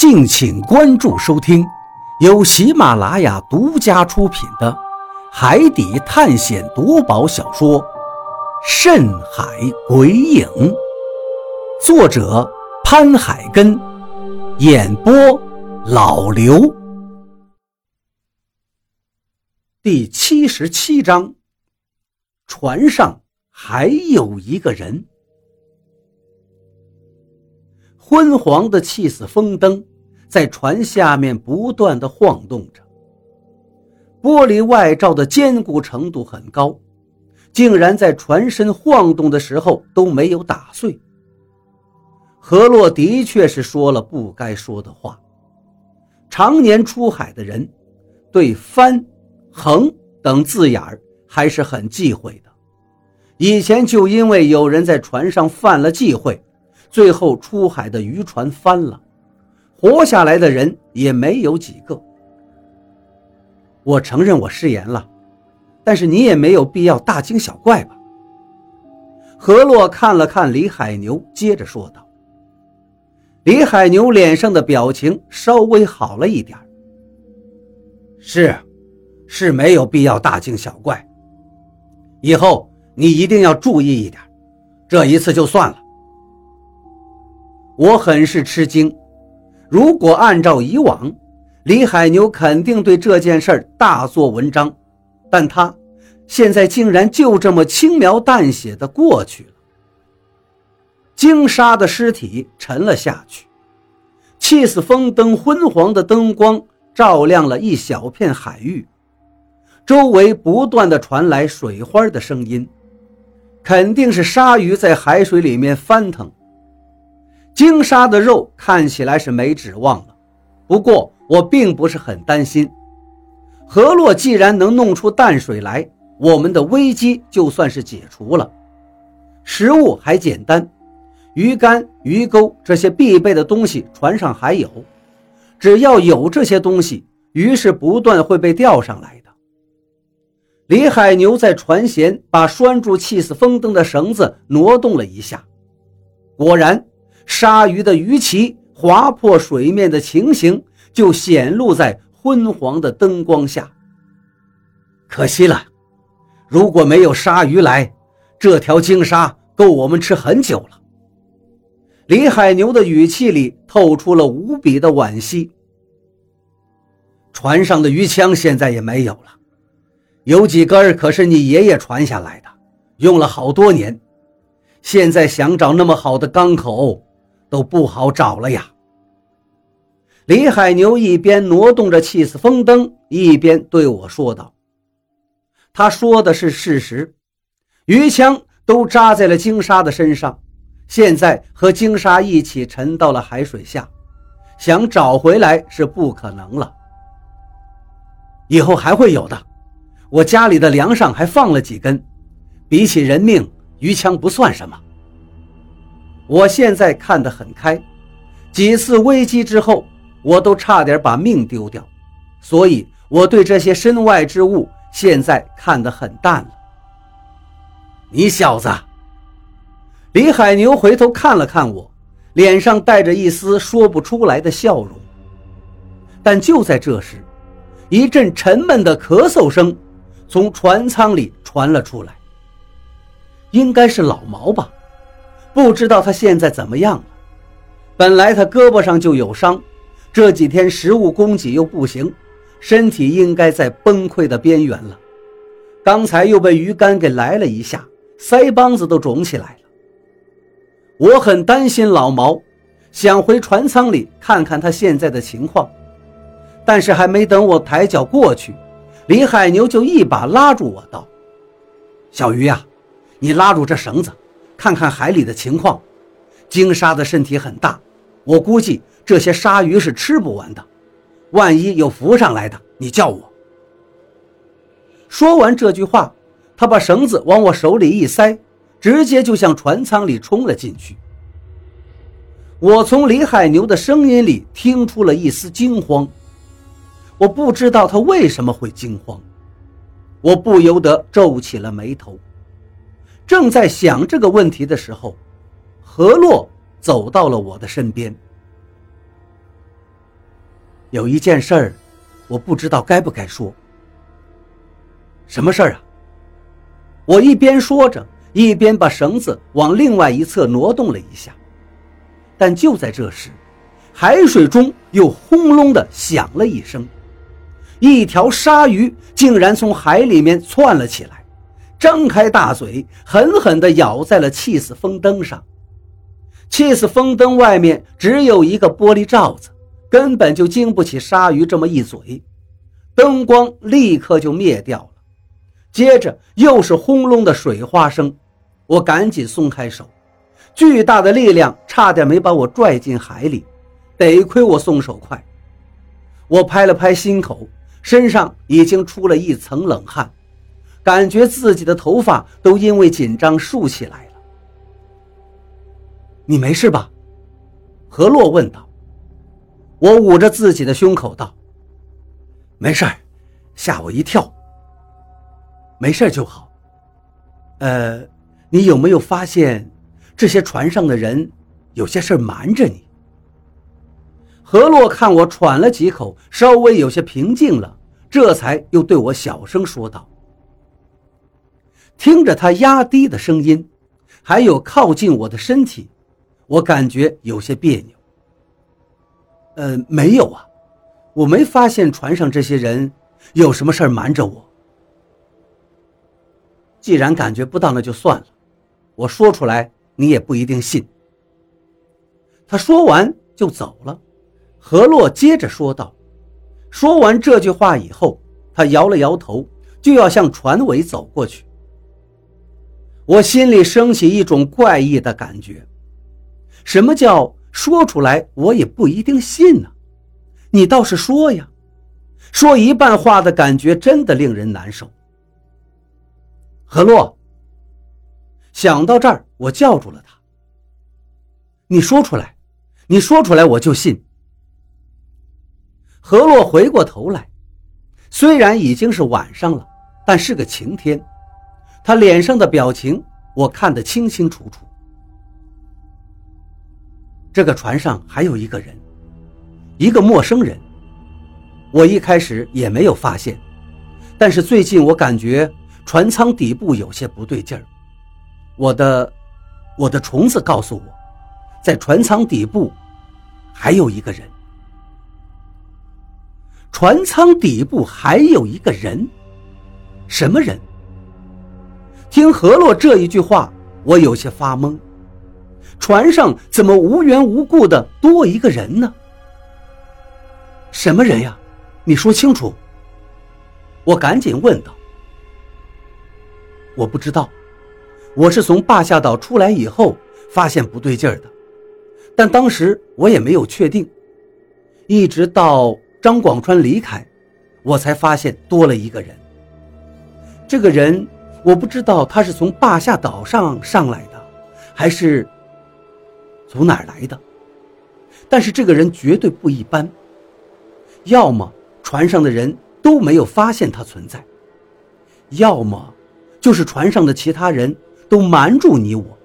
敬请关注收听，由喜马拉雅独家出品的《海底探险夺宝小说》《深海鬼影》，作者潘海根，演播老刘。第七十七章，船上还有一个人。昏黄的气死风灯在船下面不断的晃动着，玻璃外罩的坚固程度很高，竟然在船身晃动的时候都没有打碎。何洛的确是说了不该说的话。常年出海的人，对“翻”“横”等字眼儿还是很忌讳的。以前就因为有人在船上犯了忌讳。最后出海的渔船翻了，活下来的人也没有几个。我承认我失言了，但是你也没有必要大惊小怪吧？何洛看了看李海牛，接着说道：“李海牛脸上的表情稍微好了一点是，是没有必要大惊小怪。以后你一定要注意一点，这一次就算了。”我很是吃惊，如果按照以往，李海牛肯定对这件事大做文章，但他现在竟然就这么轻描淡写的过去了。鲸鲨的尸体沉了下去，气死风灯昏黄的灯光照亮了一小片海域，周围不断的传来水花的声音，肯定是鲨鱼在海水里面翻腾。鲸鲨的肉看起来是没指望了，不过我并不是很担心。河洛既然能弄出淡水来，我们的危机就算是解除了。食物还简单，鱼竿、鱼钩这些必备的东西船上还有，只要有这些东西，鱼是不断会被钓上来的。李海牛在船舷把拴住气死风灯的绳子挪动了一下，果然。鲨鱼的鱼鳍划破水面的情形就显露在昏黄的灯光下。可惜了，如果没有鲨鱼来，这条鲸鲨够我们吃很久了。李海牛的语气里透出了无比的惋惜。船上的鱼枪现在也没有了，有几根可是你爷爷传下来的，用了好多年，现在想找那么好的钢口。都不好找了呀。李海牛一边挪动着气死风灯，一边对我说道：“他说的是事实，鱼枪都扎在了鲸鲨的身上，现在和鲸鲨一起沉到了海水下，想找回来是不可能了。以后还会有的，我家里的梁上还放了几根，比起人命，鱼枪不算什么。”我现在看得很开，几次危机之后，我都差点把命丢掉，所以我对这些身外之物现在看得很淡了。你小子，李海牛回头看了看我，脸上带着一丝说不出来的笑容。但就在这时，一阵沉闷的咳嗽声从船舱里传了出来，应该是老毛吧。不知道他现在怎么样了。本来他胳膊上就有伤，这几天食物供给又不行，身体应该在崩溃的边缘了。刚才又被鱼竿给来了一下，腮帮子都肿起来了。我很担心老毛，想回船舱里看看他现在的情况，但是还没等我抬脚过去，李海牛就一把拉住我道：“小鱼呀，你拉住这绳子。”看看海里的情况，鲸鲨的身体很大，我估计这些鲨鱼是吃不完的。万一有浮上来的，你叫我。说完这句话，他把绳子往我手里一塞，直接就向船舱里冲了进去。我从李海牛的声音里听出了一丝惊慌，我不知道他为什么会惊慌，我不由得皱起了眉头。正在想这个问题的时候，何洛走到了我的身边。有一件事儿，我不知道该不该说。什么事儿啊？我一边说着，一边把绳子往另外一侧挪动了一下。但就在这时，海水中又轰隆的响了一声，一条鲨鱼竟然从海里面窜了起来，张开大嘴，狠狠地咬在了气死风灯上。气死风灯外面只有一个玻璃罩子。根本就经不起鲨鱼这么一嘴，灯光立刻就灭掉了。接着又是轰隆的水花声，我赶紧松开手，巨大的力量差点没把我拽进海里，得亏我松手快。我拍了拍心口，身上已经出了一层冷汗，感觉自己的头发都因为紧张竖起来了。你没事吧？何洛问道。我捂着自己的胸口道：“没事吓我一跳。没事就好。呃，你有没有发现，这些船上的人有些事瞒着你？”何洛看我喘了几口，稍微有些平静了，这才又对我小声说道：“听着他压低的声音，还有靠近我的身体，我感觉有些别扭。”呃，没有啊，我没发现船上这些人有什么事瞒着我。既然感觉不到，那就算了。我说出来，你也不一定信。他说完就走了。何洛接着说道：“说完这句话以后，他摇了摇头，就要向船尾走过去。我心里升起一种怪异的感觉。什么叫？”说出来我也不一定信呢，你倒是说呀！说一半话的感觉真的令人难受。何洛，想到这儿，我叫住了他。你说出来，你说出来我就信。何洛回过头来，虽然已经是晚上了，但是个晴天，他脸上的表情我看得清清楚楚。这个船上还有一个人，一个陌生人。我一开始也没有发现，但是最近我感觉船舱底部有些不对劲儿。我的，我的虫子告诉我，在船舱底部还有一个人。船舱底部还有一个人，什么人？听何洛这一句话，我有些发懵。船上怎么无缘无故的多一个人呢？什么人呀？你说清楚。我赶紧问道。我不知道，我是从霸下岛出来以后发现不对劲儿的，但当时我也没有确定，一直到张广川离开，我才发现多了一个人。这个人我不知道他是从霸下岛上上来的，还是。从哪儿来的？但是这个人绝对不一般。要么船上的人都没有发现他存在，要么就是船上的其他人都瞒住你我，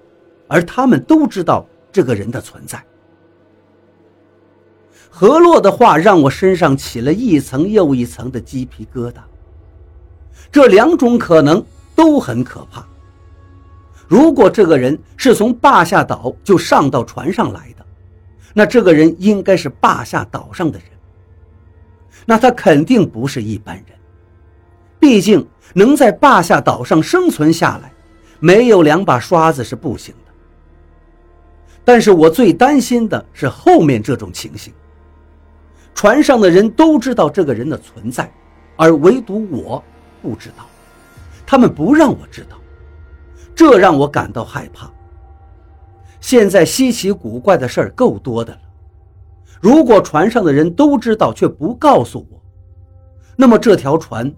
而他们都知道这个人的存在。何洛的话让我身上起了一层又一层的鸡皮疙瘩。这两种可能都很可怕。如果这个人是从霸下岛就上到船上来的，那这个人应该是霸下岛上的人。那他肯定不是一般人，毕竟能在霸下岛上生存下来，没有两把刷子是不行的。但是我最担心的是后面这种情形：船上的人都知道这个人的存在，而唯独我不知道，他们不让我知道。这让我感到害怕。现在稀奇古怪的事儿够多的了，如果船上的人都知道却不告诉我，那么这条船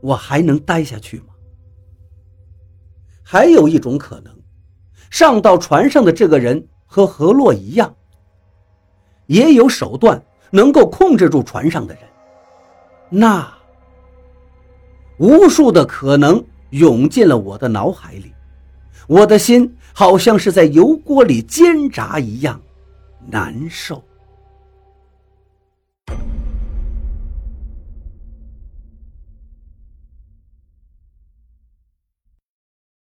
我还能待下去吗？还有一种可能，上到船上的这个人和何洛一样，也有手段能够控制住船上的人。那无数的可能涌进了我的脑海里。我的心好像是在油锅里煎炸一样难受。